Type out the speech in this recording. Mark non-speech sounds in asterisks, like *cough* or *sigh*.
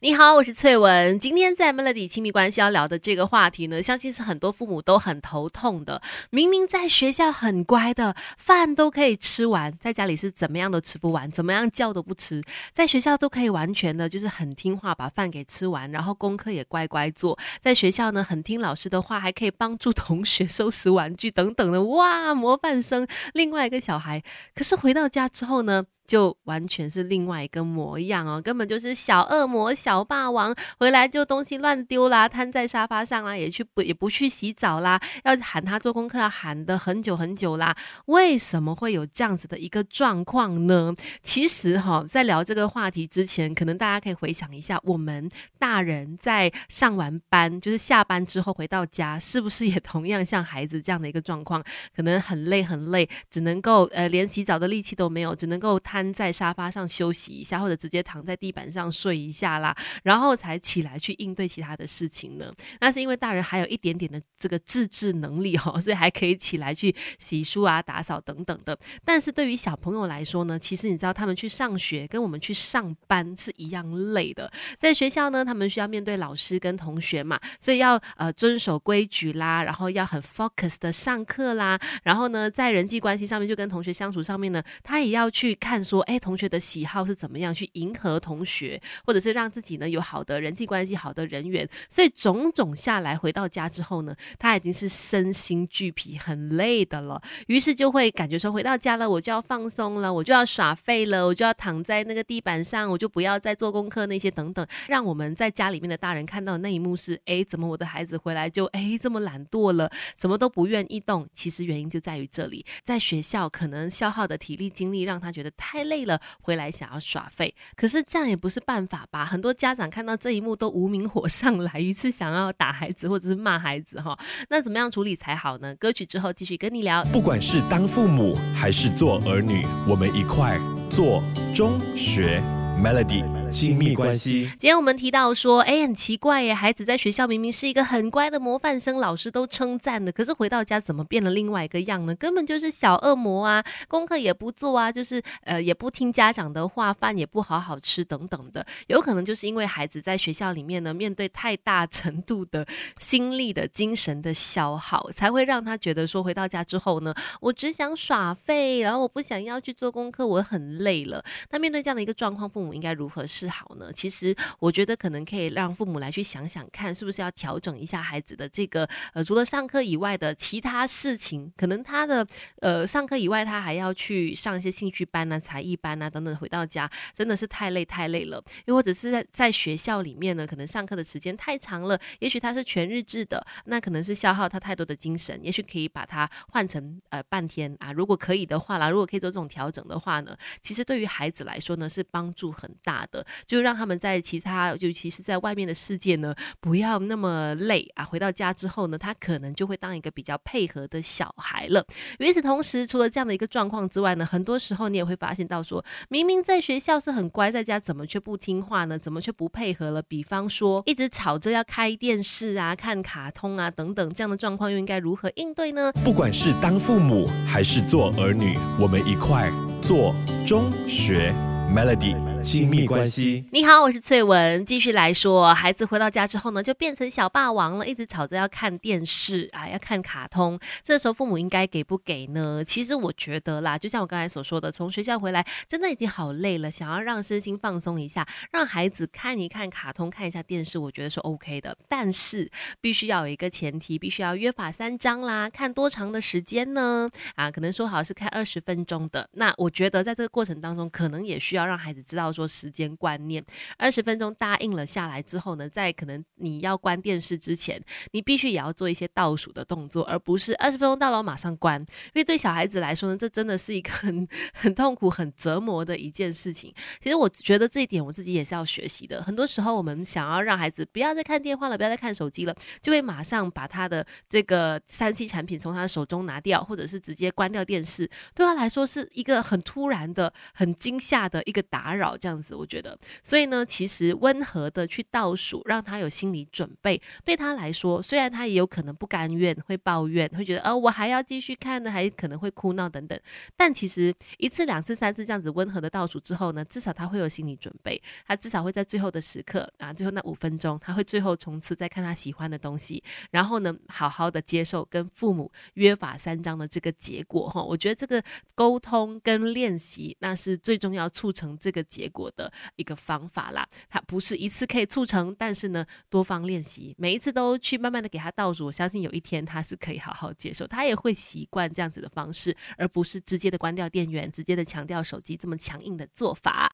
你好，我是翠文。今天在 Melody 亲密关系要聊的这个话题呢，相信是很多父母都很头痛的。明明在学校很乖的，饭都可以吃完，在家里是怎么样都吃不完，怎么样叫都不吃。在学校都可以完全的，就是很听话，把饭给吃完，然后功课也乖乖做。在学校呢，很听老师的话，还可以帮助同学收拾玩具等等的，哇，模范生。另外一个小孩，可是回到家之后呢？就完全是另外一个模样哦，根本就是小恶魔、小霸王，回来就东西乱丢啦，瘫在沙发上啦，也去不也不去洗澡啦，要喊他做功课要喊的很久很久啦。为什么会有这样子的一个状况呢？其实哈，在聊这个话题之前，可能大家可以回想一下，我们大人在上完班，就是下班之后回到家，是不是也同样像孩子这样的一个状况？可能很累很累，只能够呃连洗澡的力气都没有，只能够瘫。瘫在沙发上休息一下，或者直接躺在地板上睡一下啦，然后才起来去应对其他的事情呢。那是因为大人还有一点点的这个自制能力哈，所以还可以起来去洗漱啊、打扫等等的。但是对于小朋友来说呢，其实你知道，他们去上学跟我们去上班是一样累的。在学校呢，他们需要面对老师跟同学嘛，所以要呃遵守规矩啦，然后要很 focus 的上课啦，然后呢，在人际关系上面就跟同学相处上面呢，他也要去看。说哎，同学的喜好是怎么样？去迎合同学，或者是让自己呢有好的人际关系、好的人缘。所以种种下来，回到家之后呢，他已经是身心俱疲、很累的了。于是就会感觉说，回到家了，我就要放松了，我就要耍废了，我就要躺在那个地板上，我就不要再做功课那些等等。让我们在家里面的大人看到那一幕是：哎，怎么我的孩子回来就哎这么懒惰了，什么都不愿意动？其实原因就在于这里，在学校可能消耗的体力精力让他觉得太。太累了，回来想要耍废，可是这样也不是办法吧？很多家长看到这一幕都无名火上来，*laughs* 于是想要打孩子或者是骂孩子哈。那怎么样处理才好呢？歌曲之后继续跟你聊。不管是当父母还是做儿女，我们一块做中学 Melody。亲密关系。今天我们提到说，哎，很奇怪耶，孩子在学校明明是一个很乖的模范生，老师都称赞的，可是回到家怎么变了另外一个样呢？根本就是小恶魔啊，功课也不做啊，就是呃也不听家长的话，饭也不好好吃等等的。有可能就是因为孩子在学校里面呢，面对太大程度的心力的精神的消耗，才会让他觉得说，回到家之后呢，我只想耍废，然后我不想要去做功课，我很累了。那面对这样的一个状况，父母应该如何？是好呢，其实我觉得可能可以让父母来去想想看，是不是要调整一下孩子的这个呃，除了上课以外的其他事情，可能他的呃上课以外，他还要去上一些兴趣班啊、才艺班啊等等。回到家真的是太累太累了，又或者是在在学校里面呢，可能上课的时间太长了，也许他是全日制的，那可能是消耗他太多的精神，也许可以把它换成呃半天啊，如果可以的话啦，如果可以做这种调整的话呢，其实对于孩子来说呢，是帮助很大的。就让他们在其他，尤其是在外面的世界呢，不要那么累啊。回到家之后呢，他可能就会当一个比较配合的小孩了。与此同时，除了这样的一个状况之外呢，很多时候你也会发现到，说明明在学校是很乖，在家怎么却不听话呢？怎么却不配合了？比方说，一直吵着要开电视啊、看卡通啊等等，这样的状况又应该如何应对呢？不管是当父母还是做儿女，我们一块做中学 Melody。亲密关系。你好，我是翠文。继续来说，孩子回到家之后呢，就变成小霸王了，一直吵着要看电视啊，要看卡通。这时候父母应该给不给呢？其实我觉得啦，就像我刚才所说的，从学校回来真的已经好累了，想要让身心放松一下，让孩子看一看卡通，看一下电视，我觉得是 OK 的。但是必须要有一个前提，必须要约法三章啦。看多长的时间呢？啊，可能说好是看二十分钟的。那我觉得在这个过程当中，可能也需要让孩子知道。说时间观念，二十分钟答应了下来之后呢，在可能你要关电视之前，你必须也要做一些倒数的动作，而不是二十分钟到了马上关。因为对小孩子来说呢，这真的是一个很 *laughs* 很痛苦、很折磨的一件事情。其实我觉得这一点我自己也是要学习的。很多时候我们想要让孩子不要再看电话了，不要再看手机了，就会马上把他的这个三 C 产品从他的手中拿掉，或者是直接关掉电视。对他来说是一个很突然的、很惊吓的一个打扰。这样子，我觉得。所以呢，其实温和的去倒数，让他有心理准备，对他来说，虽然他也有可能不甘愿，会抱怨，会觉得，呃，我还要继续看呢，还可能会哭闹等等。但其实一次、两次、三次这样子温和的倒数之后呢，至少他会有心理准备，他至少会在最后的时刻啊，最后那五分钟，他会最后从此再看他喜欢的东西，然后呢，好好的接受跟父母约法三章的这个结果哈。我觉得这个沟通跟练习，那是最重要促成这个结结果的一个方法啦。它不是一次可以促成，但是呢，多方练习，每一次都去慢慢的给他倒数，我相信有一天他是可以好好接受，他也会习惯这样子的方式，而不是直接的关掉电源，直接的强调手机这么强硬的做法。